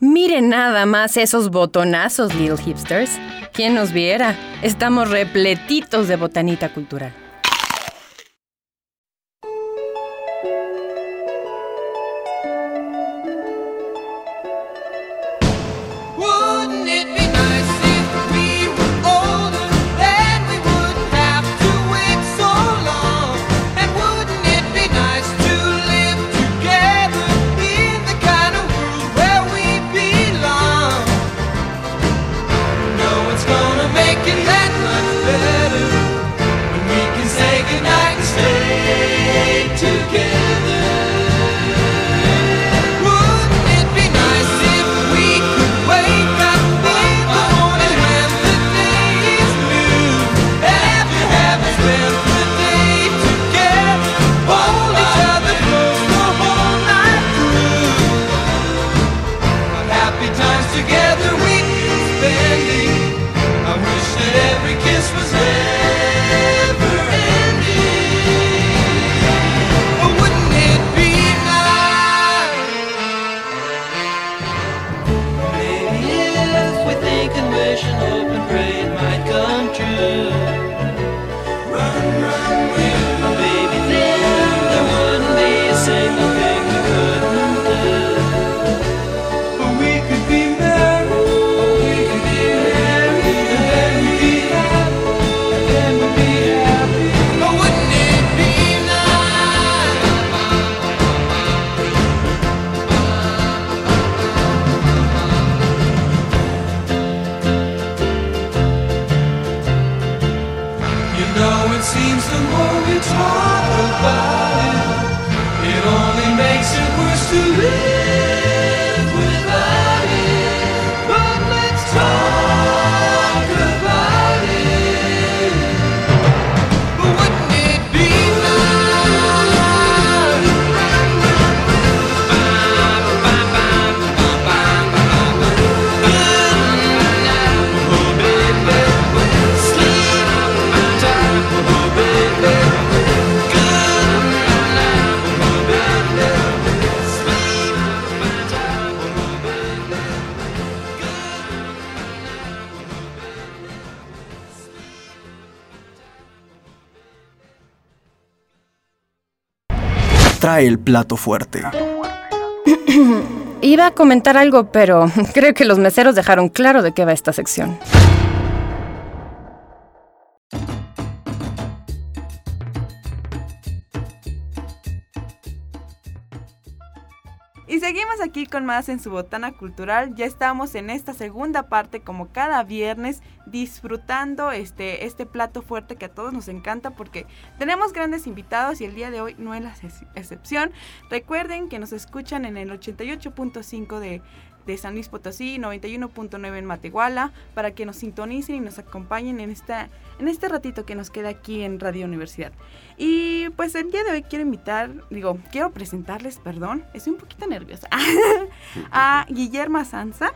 Miren nada más esos botonazos, little hipsters. ¿Quién nos viera? Estamos repletitos de botanita cultural. El plato fuerte. Iba a comentar algo, pero creo que los meseros dejaron claro de qué va esta sección. Aquí con más en su botana cultural. Ya estamos en esta segunda parte, como cada viernes, disfrutando este, este plato fuerte que a todos nos encanta porque tenemos grandes invitados y el día de hoy no es la excepción. Recuerden que nos escuchan en el 88.5 de de San Luis Potosí, 91.9 en Matehuala, para que nos sintonicen y nos acompañen en, esta, en este ratito que nos queda aquí en Radio Universidad. Y pues el día de hoy quiero invitar, digo, quiero presentarles, perdón, estoy un poquito nerviosa, a Guillermo Sanza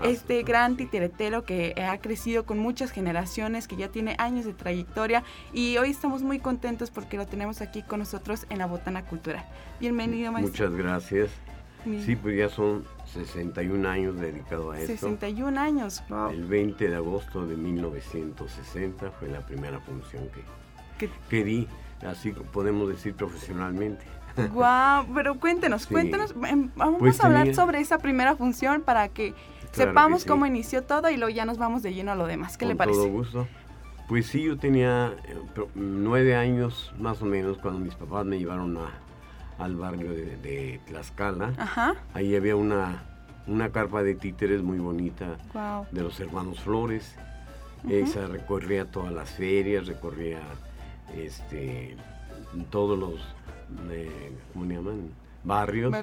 ah, este gran titeretero que ha crecido con muchas generaciones, que ya tiene años de trayectoria y hoy estamos muy contentos porque lo tenemos aquí con nosotros en la Botana Cultural. Bienvenido, maestro. Muchas gracias. Sí, pues ya son 61 años dedicado a esto. 61 años, El 20 de agosto de 1960 fue la primera función que, que di, así podemos decir profesionalmente. Guau, pero cuéntenos, cuéntenos, em, vamos pues a hablar sobre esa primera función para que sepamos cómo inició todo y luego ya nos vamos de lleno a lo demás. ¿Qué le parece? Todo gusto. Pues sí, yo tenía eh, nueve años más o menos cuando mis papás me llevaron a, al barrio de, Tlaxcala. Ahí había una, una carpa de títeres muy bonita de los hermanos Flores. Esa recorría todas las ferias, recorría este, todos los, eh, ¿cómo se llaman? Barrios.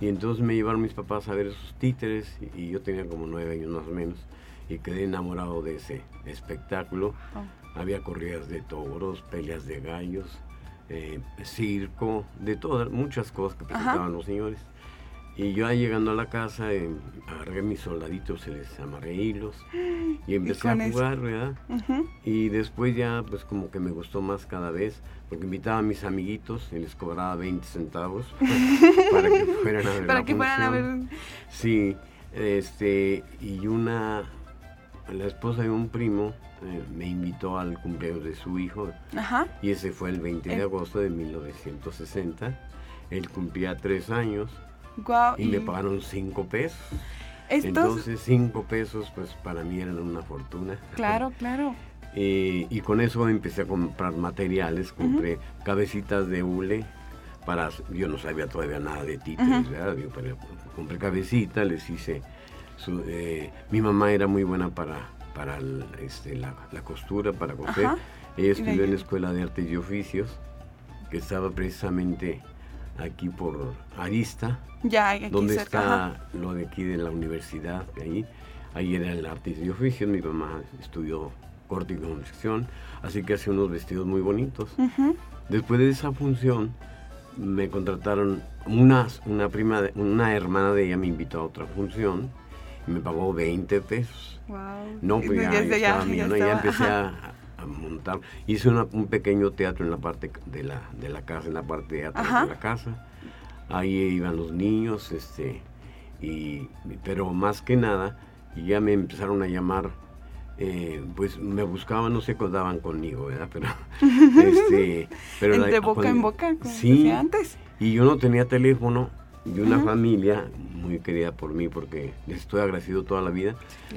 Y entonces me llevaron mis papás a ver esos títeres y, yo tenía como nueve años más o menos y quedé enamorado de ese espectáculo. Oh. Había corridas de toros, peleas de gallos, eh, circo, de todas, muchas cosas que presentaban los señores. Y yo ahí llegando a la casa, eh, agarré mis soldaditos, se les amarré hilos y empecé a jugar, ¿verdad? Y después ya, pues como que me gustó más cada vez, porque invitaba a mis amiguitos y les cobraba 20 centavos para que fueran a ver. Para que fueran a ver. Sí, este, y una, la esposa de un primo eh, me invitó al cumpleaños de su hijo. Ajá. Y ese fue el 20 de agosto de 1960. Él cumplía tres años. y, me pagaron cinco pesos. Entonces, cinco pesos, pues para mí eran una fortuna. Claro, claro. Eh, y con eso empecé a comprar materiales, compré cabecitas de hule, para, yo no sabía todavía nada de títeres, ¿verdad? pero compré cabecitas, les hice, eh, mi mamá era muy buena para, para este, la, costura, para coser, ella estudió en la Escuela de Artes y Oficios, que estaba precisamente aquí por Arista, ya, donde está lo de aquí de la universidad, ahí, ahí era el Artes y Oficios, mi mamá estudió corte y confección, así que hacía unos vestidos muy bonitos. Después de esa función, me contrataron, una, una prima, una hermana de ella me invitó a otra función me pagó 20 pesos. No, pues ya, ya, empecé a, montar. Hice un pequeño teatro en la parte de la, de la casa, en la parte de atrás de la casa. Ahí iban los niños, este, y, pero más que nada, ya me empezaron a llamar eh, pues me buscaban, no se acordaban conmigo, ¿verdad? Pero, este, pero de boca en boca, como sí, antes. Y yo no tenía teléfono y una familia muy querida por mí, porque les estoy agradecido toda la vida,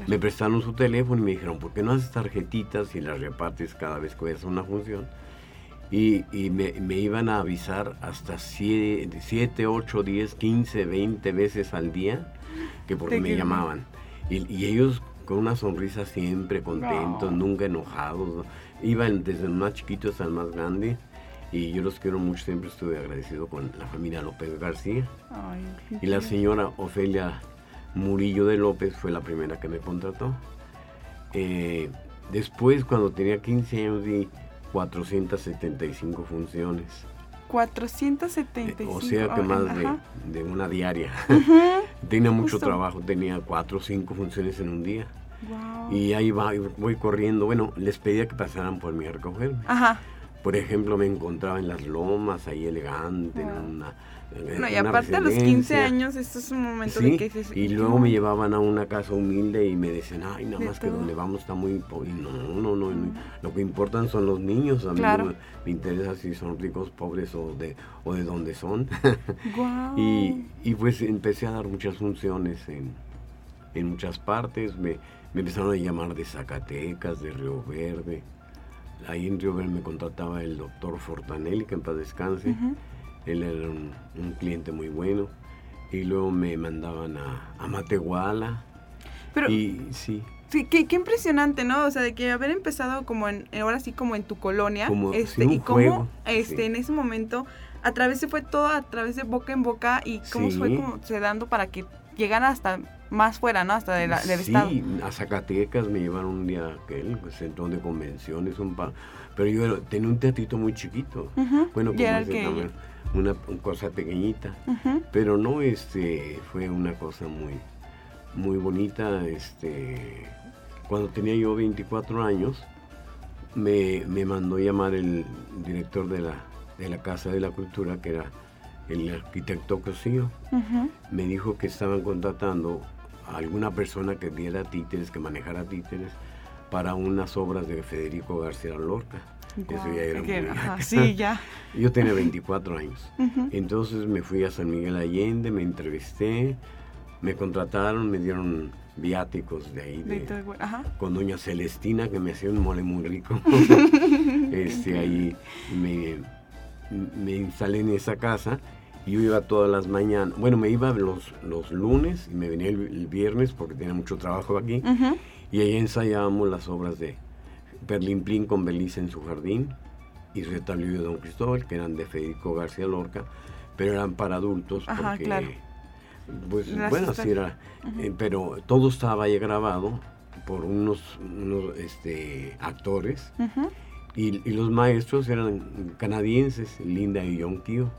me prestaron su teléfono y me dijeron, ¿por qué no haces tarjetitas y las repartes cada vez que vayas a una función? Y, y me, me, iban a avisar hasta 7, 8, 10, 15, 20 veces al día que porque me llamaban. Y, y, ellos con una sonrisa siempre contentos, nunca enojados. Iban desde el más chiquito hasta el más grande. Y yo los quiero mucho, siempre estuve agradecido con la familia López García. y la señora Ofelia Murillo de López fue la primera que me contrató. Eh, después, cuando tenía 15 años, di 475 funciones. 475. O sea que más de, una diaria. tenía mucho trabajo, tenía cuatro o cinco funciones en un día. Y ahí va, voy corriendo. Bueno, les pedía que pasaran por mí a recogerme. Ajá. Por ejemplo, me encontraba en las lomas, ahí elegante, en una no, y aparte a los 15 años, esto es un momento de que... y luego me llevaban a una casa humilde y me decían, ay, nada más que donde vamos está muy... Y no, no, no, mm. lo que importan son los niños, a mí me, interesa si son ricos, pobres o de, o de dónde son. y, y pues empecé a dar muchas funciones en, en muchas partes, me, me empezaron a llamar de Zacatecas, de Río Verde. Ahí en Río Verde me contrataba el doctor Fortanelli, que en paz descanse. Él era un, cliente muy bueno. Y luego me mandaban a, a Matehuala. Pero, y sí. Sí, qué, impresionante, ¿no? O sea, de que haber empezado como en, ahora sí como en tu colonia, este, y cómo este, en ese momento a través se fue todo a través de boca en boca y cómo fue como se dando para que llegara hasta más fuera, ¿no? Hasta de la, del sí, estado. a Zacatecas me llevaron un día aquel pues, centro de convenciones, un pa pero yo tenía un teatrito muy chiquito. Bueno, como una, cosa pequeñita. Pero no, este, fue una cosa muy, muy bonita. Este, cuando tenía yo 24 años, me, me mandó llamar el director de la, de la Casa de la Cultura, que era el arquitecto Cosío. Me dijo que estaban contratando a alguna persona que diera títeres, que manejara títeres, para unas obras de Federico García Lorca. Eso ya era muy... sí, ya. Yo tenía 24 años. Entonces me fui a San Miguel Allende, me entrevisté, me contrataron, me dieron viáticos de ahí, de, con doña Celestina, que me hacía un mole muy rico. este, ahí me, me instalé en esa casa yo iba todas las mañanas. Bueno, me iba los, los lunes y me venía el, viernes porque tenía mucho trabajo aquí. Y ahí ensayábamos las obras de Perlín Plin con Belice en su jardín y Retablillo de Don Cristóbal, que eran de Federico García Lorca, pero eran para adultos porque, pues bueno, así era, eh, pero todo estaba ahí grabado por unos, unos este, actores y, los maestros eran canadienses, Linda y John Kio.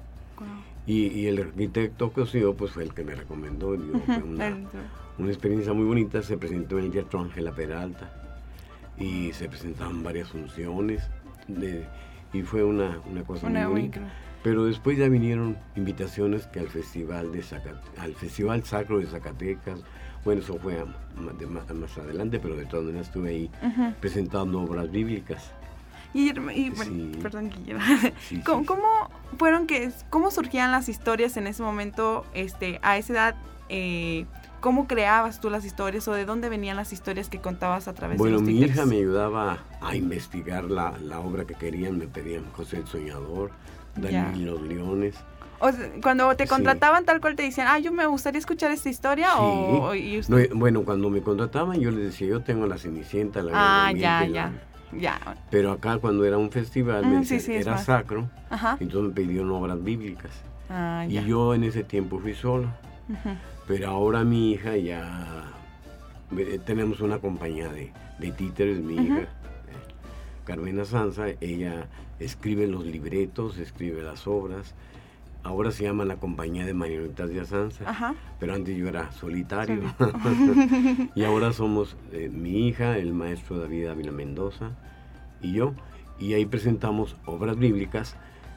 Y, el arquitecto Cosío pues fue el que me recomendó, una, una experiencia muy bonita, se presentó en el Teatro Ángela Peralta y se presentaban varias funciones y fue una, una cosa muy bonita. Pero después ya vinieron invitaciones que al festival de al festival sacro de Zacatecas. Bueno, eso fue más, adelante, pero de todas maneras estuve ahí presentando obras bíblicas. Y, perdón, ¿Cómo, fueron que, cómo surgían las historias en ese momento, este, a esa edad? Eh, ¿Cómo creabas tú las historias o de dónde venían las historias que contabas a través de los Bueno, mi hija me ayudaba a investigar la, obra que querían, me pedían José el Soñador, Daniel y los Leones. O cuando te contrataban tal cual te decían, ah, yo me gustaría escuchar esta historia o... bueno, cuando me contrataban yo les decía, yo tengo la Cenicienta, la... Ah, ya, ya. Ya. Pero acá cuando era un festival, me era sacro, entonces me pidieron obras bíblicas. Ah, y yo en ese tiempo fui solo. Pero ahora mi hija ya, tenemos una compañía de, títeres, mi hija, eh, Carmena Sanza, ella escribe los libretos, escribe las obras. Ahora se llama la compañía de marionetas de Sanza, pero antes yo era solitario. y ahora somos eh, mi hija, el maestro David Ávila Mendoza y yo. Y ahí presentamos obras bíblicas,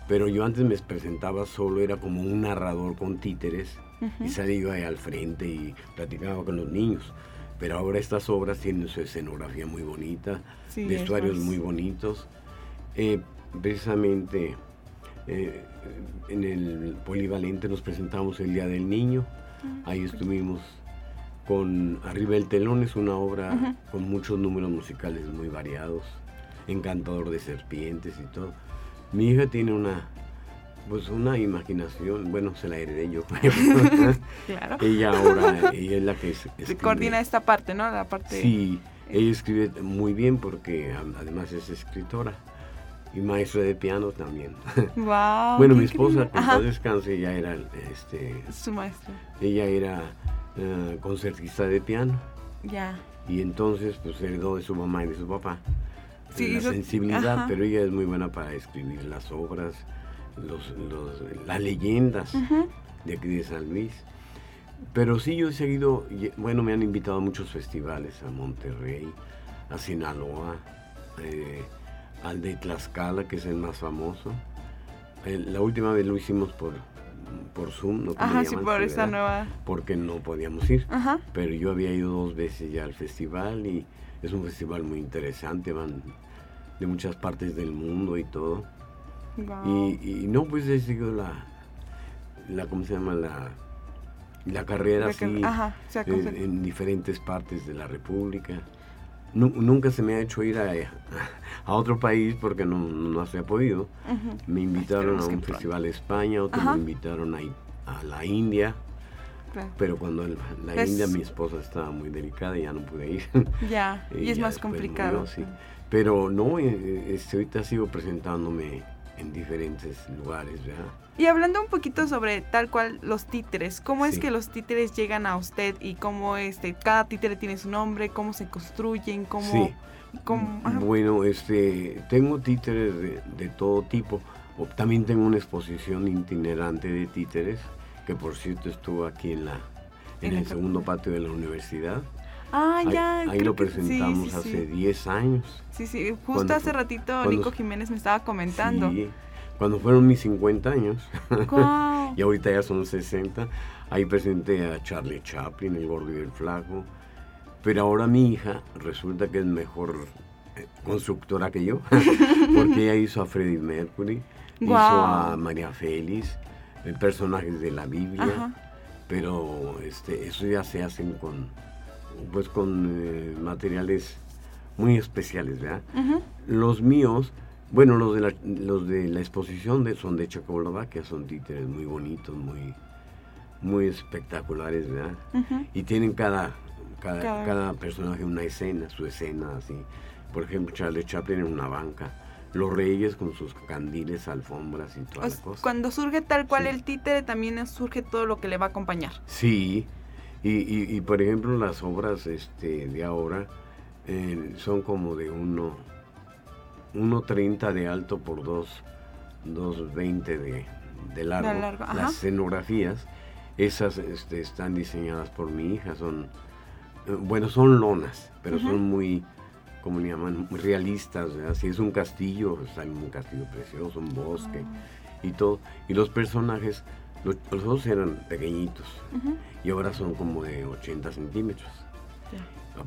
pero yo antes me presentaba solo, era como un narrador con títeres y salí yo ahí al frente y platicaba con los niños. Pero ahora estas obras tienen su escenografía muy bonita, vestuarios muy bonitos. Eh, precisamente eh, en el polivalente nos presentamos el Día del Niño. Ah, ahí estuvimos con Arriba el Telón, es una obra con muchos números musicales muy variados, encantador de serpientes y todo. Mi hija tiene una pues una imaginación, bueno, se la heredé yo. claro. Ella ahora, ella es la que es, coordina esta parte, ¿no? La parte... Sí, ella escribe muy bien porque además es escritora y maestra de piano también. Wow, bueno, mi esposa, cuando descanse, ella era... Este, Su maestra. Ella era uh, concertista de piano. Ya. Y entonces, pues heredó de su mamá y de su papá sí, la sensibilidad, pero ella es muy buena para escribir las obras los, las leyendas de aquí de San Luis. Pero sí, yo he seguido, bueno, me han invitado a muchos festivales, a Monterrey, a Sinaloa, eh, al de Tlaxcala, que es el más famoso. la última vez lo hicimos por, por Zoom, no Ajá, sí, por esa nueva... Porque no podíamos ir. Pero yo había ido dos veces ya al festival y es un festival muy interesante, van de muchas partes del mundo y todo. Y, no, pues he seguido la, la ¿cómo se llama? La, la carrera así en, diferentes partes de la República. Nunca se me ha hecho ir a, a, otro país porque no, no se ha podido. Me invitaron a un festival de España, otro me invitaron a, a la India. Pero cuando la pues India mi esposa estaba muy delicada y ya no pude ir. Ya, y, es más complicado. Pero no, eh, eh, este, ahorita sigo presentándome en diferentes lugares, ¿verdad? Y hablando un poquito sobre tal cual los títeres, ¿cómo es que los títeres llegan a usted y cómo este cada títere tiene su nombre, cómo se construyen, cómo, sí. bueno, este tengo títeres de, todo tipo. También tengo una exposición itinerante de títeres que por cierto estuvo aquí en la en, el segundo patio de la universidad. Ah, ya. Ahí, lo presentamos hace 10 años. Sí, sí, justo hace ratito Nico Jiménez me estaba comentando. Sí, cuando fueron mis 50 años, y ahorita ya son 60, ahí presenté a Charlie Chaplin, el gordo y el flaco. Pero ahora mi hija resulta que es mejor eh, constructora que yo, porque ella hizo a Freddie Mercury, hizo a María Félix, personajes de la Biblia, pero este, eso ya se hacen con pues con eh, materiales muy especiales, ¿verdad? Los míos, bueno, los de la, los de la exposición de, son de Checoslovaquia, son títeres muy bonitos, muy, muy espectaculares, ¿verdad? Y tienen cada, cada, personaje una escena, su escena, así. Por ejemplo, Charlie Chaplin en una banca, los reyes con sus candiles, alfombras y todas las cosas. Cuando surge tal cual el títere, también surge todo lo que le va a acompañar. Sí, y, y, por ejemplo, las obras este, de ahora eh, son como de 1.30 de alto por 2.20 de, de largo. Las escenografías, esas este, están diseñadas por mi hija, son, eh, bueno, son lonas, pero son muy, como le llaman, realistas. Si es un castillo, está en un castillo precioso, un bosque ah. y todo. Y los personajes Los, dos eran pequeñitos y ahora son como de 80 centímetros.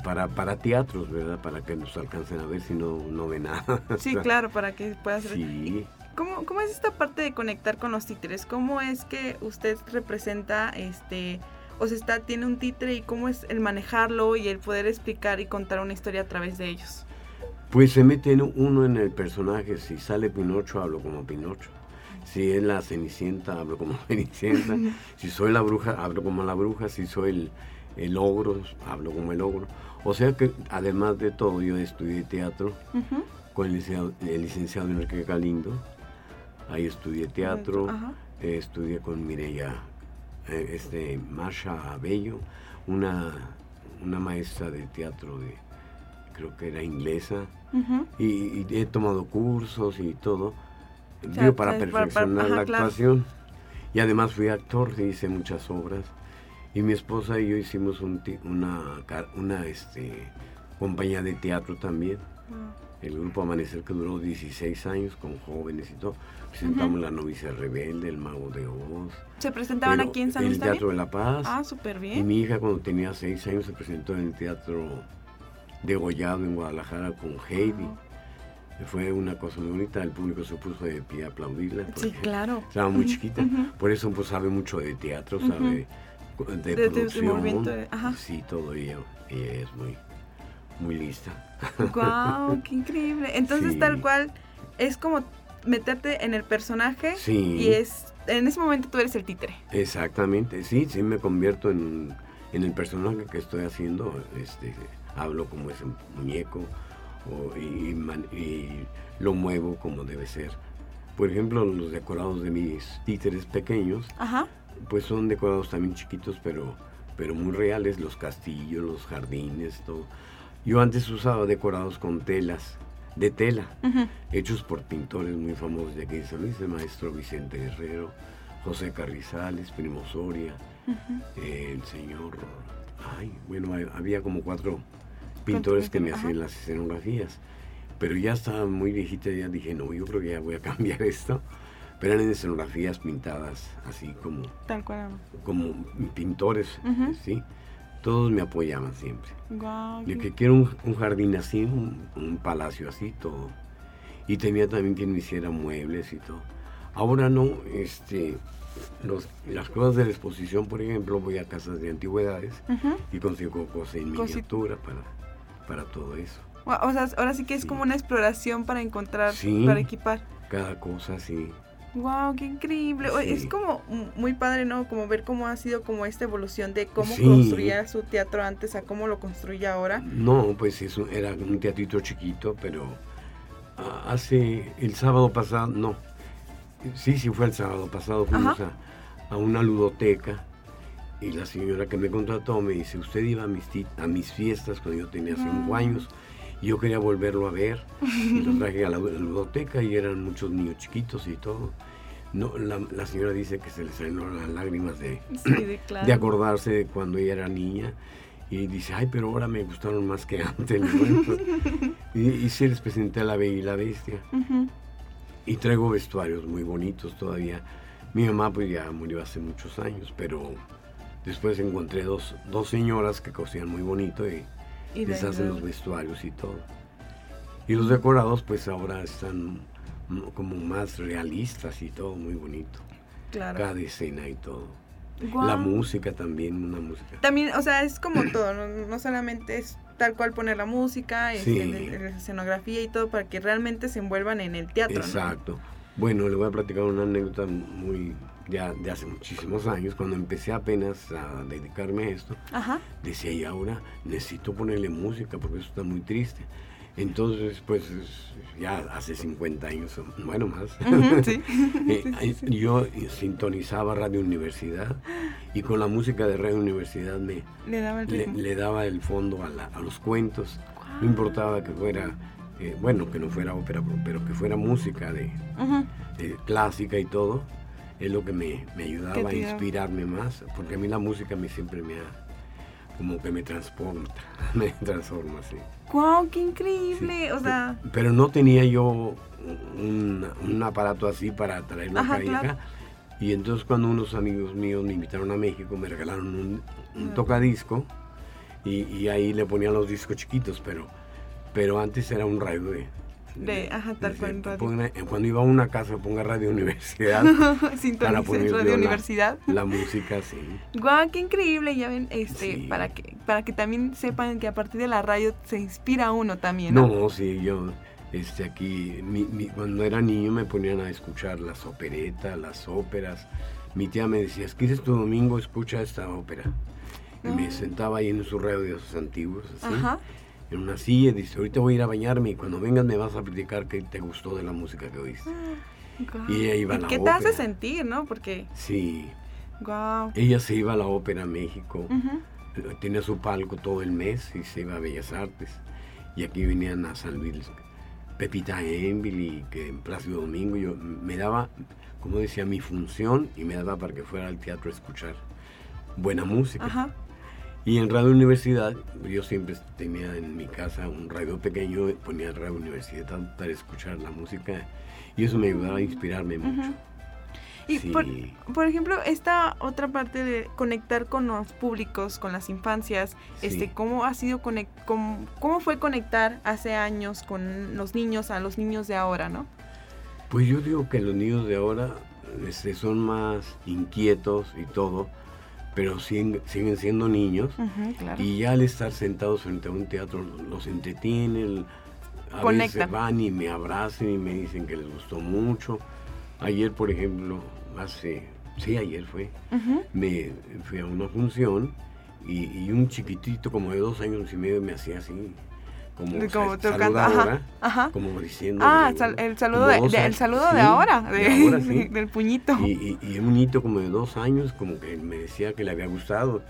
Para, para teatros, ¿verdad? Para que nos alcancen a ver si no, no ve nada. Sí, claro, para que pueda ser. Sí. ¿Cómo, ¿Cómo es esta parte de conectar con los títeres? ¿Cómo es que usted representa este o sea, está, tiene un títere y cómo es el manejarlo y el poder explicar y contar una historia a través de ellos? Pues se mete uno en el personaje. Si sale Pinocho, hablo como Pinocho. Si es la Cenicienta, hablo como Cenicienta. si soy la bruja, hablo como la bruja. Si soy el, el ogro, hablo como el ogro. O sea que además de todo, yo estudié teatro con el licenciado, el licenciado Enrique Galindo. Ahí estudié teatro, estudié con Mireya eh, este, Marsha Bello, una, una maestra de teatro de, creo que era inglesa, y, he tomado cursos y todo, para perfeccionar la actuación. Y además fui actor, hice muchas obras. Y mi esposa y yo hicimos un, una, una este, compañía de teatro también. Ah el grupo Amanecer que duró 16 años con jóvenes y todo. Presentamos La novicia rebelde, El mago de Oz. ¿Se presentaban aquí en San Luis? En el Teatro de la Paz. Ah, súper bien. Y mi hija cuando tenía 6 años se presentó en el Teatro de Gollado en Guadalajara con Heidi. Ah. Fue una cosa muy bonita, el público se puso de pie a aplaudirla. Sí, claro. Estaba muy chiquita, por eso pues sabe mucho de teatro, sabe de, de, producción. De, sí, todo ella, ella es muy muy lista. ¡Guau! ¡Qué increíble! Entonces, tal cual, es como meterte en el personaje y es en ese momento tú eres el títere. Exactamente, sí, sí me convierto en, el personaje que estoy haciendo. Este, hablo como ese muñeco y, lo muevo como debe ser. Por ejemplo, los decorados de mis títeres pequeños, pues son decorados también chiquitos, pero, pero muy reales, los castillos, los jardines, todo. Yo antes usaba decorados con telas, de tela, hechos por pintores muy famosos de aquí de San Luis, el maestro Vicente Guerrero, José Carrizales, Primo Soria, el señor, ay, bueno, había como cuatro pintores que me hacían las escenografías, pero ya estaba muy viejita, ya dije, no, yo creo que ya voy a cambiar esto. Pero eran escenografías pintadas así como... Tal cual. Como pintores, ¿sí? todos me apoyaban siempre. Yo que quiero un, jardín así, un, palacio así, todo. Y tenía también quien me hiciera muebles y todo. Ahora no, este, los, las cosas de la exposición, por ejemplo, voy a casas de antigüedades y consigo cosas en miniatura para, para todo eso. O sea, ahora sí que es como una exploración para encontrar, para equipar. Cada cosa, sí. Wow, qué increíble. Es como muy padre, ¿no? Como ver cómo ha sido como esta evolución de cómo construía su teatro antes a cómo lo construye ahora. No, pues eso era un teatrito chiquito, pero hace el sábado pasado, no. Sí, sí fue el sábado pasado, fuimos a, una ludoteca y la señora que me contrató me dice, usted iba a mis, a mis fiestas cuando yo tenía cinco años y yo quería volverlo a ver y lo traje a la ludoteca y eran muchos niños chiquitos y todo no, la, señora dice que se le salieron las lágrimas de, de, acordarse de cuando ella era niña. Y dice, ay, pero ahora me gustaron más que antes. y, y sí les presenté a la Bella y la Bestia. Y traigo vestuarios muy bonitos todavía. Mi mamá pues ya murió hace muchos años, pero después encontré dos, dos señoras que cosían muy bonito y, les hacen los vestuarios y todo. Y los decorados pues ahora están como más realistas y todo, muy bonito. Claro. Cada escena y todo. La música también, una música. También, o sea, es como todo, no, solamente es tal cual poner la música, la escenografía y todo, para que realmente se envuelvan en el teatro. Exacto. Bueno, le voy a platicar una anécdota muy, ya de hace muchísimos años, cuando empecé apenas a dedicarme a esto, decía, y ahora necesito ponerle música porque eso está muy triste. Entonces, pues ya hace 50 años, bueno más, eh, yo sintonizaba Radio Universidad y con la música de Radio Universidad me le daba el, fondo a, los cuentos. No importaba que fuera, eh, bueno, que no fuera ópera, pero que fuera música de, clásica y todo, es lo que me, ayudaba a inspirarme más, porque a mí la música me siempre me ha como que me transporta, me transforma, sí. ¡Guau, qué increíble! O sea... Pero no tenía yo un, aparato así para traerlo acá Y entonces cuando unos amigos míos me invitaron a México, me regalaron un, un tocadisco y, ahí le ponían los discos chiquitos, pero, pero antes era un radio de... De, ajá, tal cual cuando iba a una casa, ponga Radio Universidad. para poner Radio Universidad. La, música, sí. Guau, qué increíble, ya ven, este, para que para que también sepan que a partir de la radio se inspira uno también. No, no sí, yo este, aquí, cuando era niño me ponían a escuchar las operetas, las óperas. Mi tía me decía, ¿quieres tu domingo? Escucha esta ópera. Y me sentaba ahí en sus radios antiguos, así, en una silla, y dice, ahorita voy a ir a bañarme y cuando vengas me vas a platicar qué te gustó de la música que oíste. Ah, y ella iba a la ¿Qué te hace sentir, no? Porque... Sí. Ella se iba a la ópera a México, tenía su palco todo el mes y se iba a Bellas Artes. Y aquí venían a San Luis Pepita Enville y que en Plácido Domingo yo me daba, como decía, mi función y me daba para que fuera al teatro a escuchar buena música. Y en Radio Universidad, yo siempre tenía en mi casa un radio pequeño, ponía Radio Universidad para escuchar la música y eso me ayudaba a inspirarme mucho. Y por, ejemplo, esta otra parte de conectar con los públicos, con las infancias, este, ¿cómo ha sido cómo, cómo fue conectar hace años con los niños a los niños de ahora, no? Pues yo digo que los niños de ahora este, son más inquietos y todo, pero siguen, siguen siendo niños. Y ya al estar sentados frente a un teatro los entretienen, a veces van y me abrazan y me dicen que les gustó mucho. Ayer, por ejemplo, hace, sí, ayer fue, me fui a una función y, un chiquitito como de dos años y medio me hacía así, como, como tocando, como diciendo. Ah, el saludo, de, el saludo de ahora, del puñito. Y, y, un niñito como de dos años, como que me decía que le había gustado.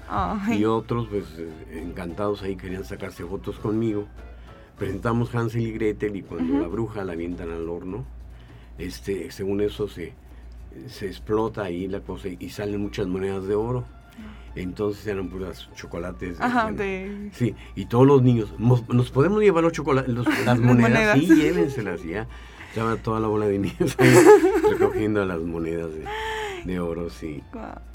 Y otros, pues, encantados ahí, querían sacarse fotos conmigo. Presentamos Hansel y Gretel y cuando la bruja la avientan al horno, este, según eso se se explota ahí la cosa y salen muchas monedas de oro. Entonces eran puras chocolates. Ajá, Sí, y todos los niños, nos podemos llevar los chocolates, las monedas, sí, llévenselas ya. Estaba toda la bola de niños recogiendo las monedas de, oro, sí.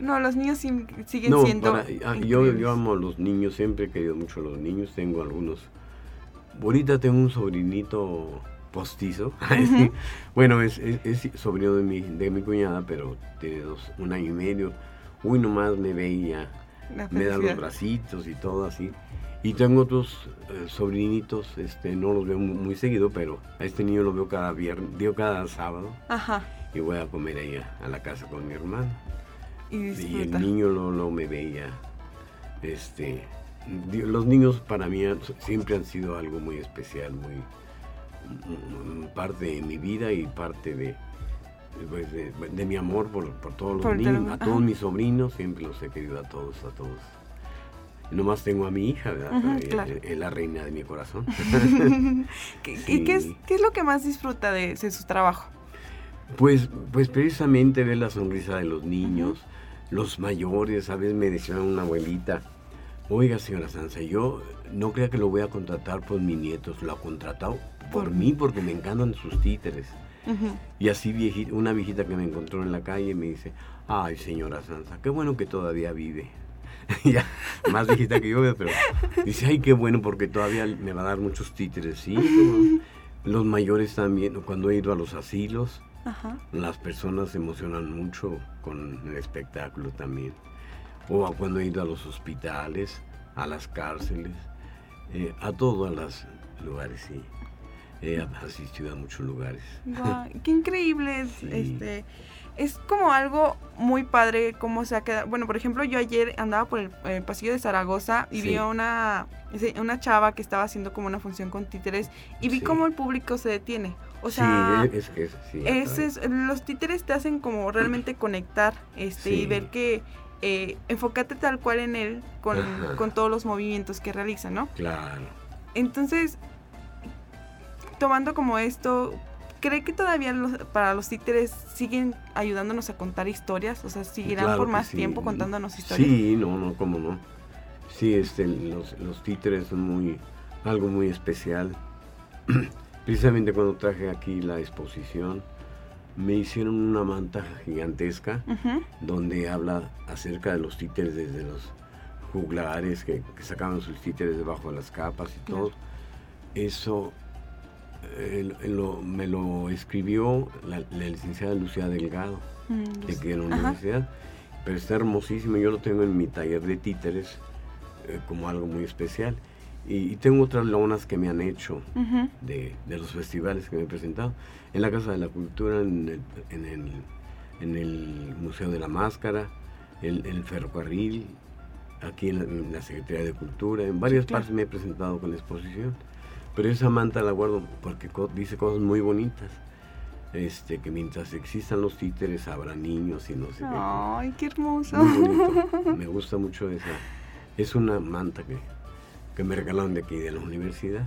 No, los niños siguen siendo. Ah, yo, yo amo a los niños, siempre he querido mucho a los niños. Tengo algunos. Ahorita tengo un sobrinito postizo. bueno, es, es, sobrino de mi, de mi cuñada, pero tiene dos, un año y medio. Uy, nomás me veía, me da los bracitos y todo así. Y tengo otros eh, sobrinitos, este, no los veo muy, seguido, pero a este niño lo veo cada viernes, digo cada sábado. Ajá. Y voy a comer ahí a, la casa con mi hermano. Y, el niño no, me veía. Este, los niños para mí siempre han sido algo muy especial, muy, parte de mi vida y parte de, de, mi amor por, todos los niños, a todos mis sobrinos, siempre los he querido a todos, a todos. Nomás tengo a mi hija, es, la reina de mi corazón. ¿Y qué es, qué es, lo que más disfruta de, su trabajo? Pues, pues precisamente ver la sonrisa de los niños, los mayores, a veces me decía una abuelita, oiga señora Sansa, yo no crea que lo voy a contratar por mis nietos, lo ha contratado por mí porque me encantan sus títeres. Y así viejita, una viejita que me encontró en la calle me dice, ay señora Sansa, qué bueno que todavía vive. ya, más viejita que yo, pero dice, ay, qué bueno porque todavía me va a dar muchos títeres. Sí, los mayores también, cuando he ido a los asilos, las personas se emocionan mucho con el espectáculo también. O cuando he ido a los hospitales, a las cárceles, eh, a todos los lugares, sí he asistido a muchos lugares. qué increíble es este es como algo muy padre cómo se ha quedado. Bueno, por ejemplo, yo ayer andaba por el, pasillo de Zaragoza y vi a una, una chava que estaba haciendo como una función con títeres y vi cómo el público se detiene. O sea, es que es, los títeres te hacen como realmente conectar este y ver que eh, enfócate tal cual en él con, con todos los movimientos que realiza, ¿no? Claro. Entonces, tomando como esto, ¿cree que todavía para los títeres siguen ayudándonos a contar historias? O sea, ¿seguirán por más tiempo contándonos historias? Sí, no, no, cómo no. Sí, este, los, los títeres son muy, algo muy especial. Precisamente cuando traje aquí la exposición, me hicieron una manta gigantesca donde habla acerca de los títeres desde los juglares que, sacaban sus títeres debajo de las capas y todo. Eso eh, me lo escribió la, licenciada Lucía Delgado, mm, de en la universidad, pero está hermosísimo, yo lo tengo en mi taller de títeres eh, como algo muy especial. Y, tengo otras lonas que me han hecho de, los festivales que me he presentado. En la Casa de la Cultura, en el, en el, en el Museo de la Máscara, el, el ferrocarril, aquí en la, Secretaría de Cultura, en varias partes me he presentado con la exposición. Pero esa manta la guardo porque dice cosas muy bonitas. Este, que mientras existan los títeres habrá niños y no sé qué. Ay, qué hermoso. Me gusta mucho esa. Es una manta que, que me regalaron de aquí, de la universidad.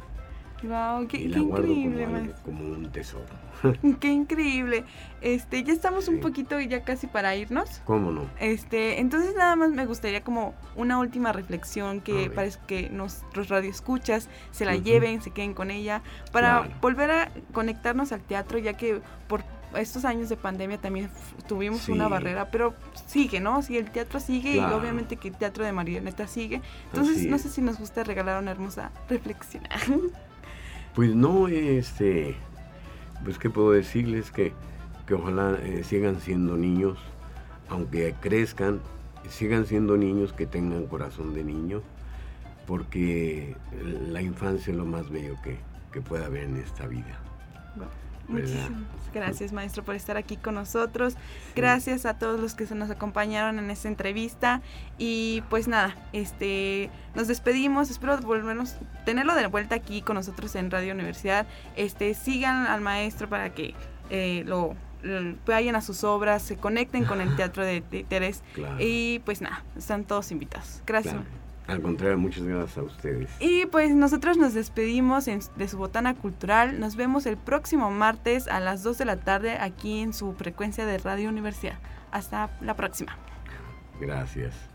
Wow, qué, increíble, como, un tesoro. qué increíble. Este, ya estamos un poquito ya casi para irnos. ¿Cómo no? Este, entonces nada más me gustaría como una última reflexión que parece que nuestros radioescuchas se la lleven, se queden con ella para volver a conectarnos al teatro, ya que por estos años de pandemia también tuvimos una barrera, pero sigue, ¿no? Si el teatro sigue y obviamente que el teatro de marioneta sigue. Entonces, no sé si nos gusta regalar una hermosa reflexión. Pues no, este, pues qué puedo decirles que, que ojalá eh, sigan siendo niños, aunque crezcan, sigan siendo niños que tengan corazón de niño, porque la infancia es lo más bello que, que pueda haber en esta vida. Muchísimas gracias, maestro, por estar aquí con nosotros. Gracias a todos los que se nos acompañaron en esta entrevista. Y pues nada, este nos despedimos. Espero volvernos, tenerlo de vuelta aquí con nosotros en Radio Universidad. Este, sigan al maestro para que eh, lo, vayan a sus obras, se conecten con el teatro de, Teres. Y pues nada, están todos invitados. Gracias. Al contrario, muchas gracias a ustedes. Y pues nosotros nos despedimos de su botana cultural. Nos vemos el próximo martes a las 2 de la tarde aquí en su frecuencia de Radio Universidad. Hasta la próxima. Gracias.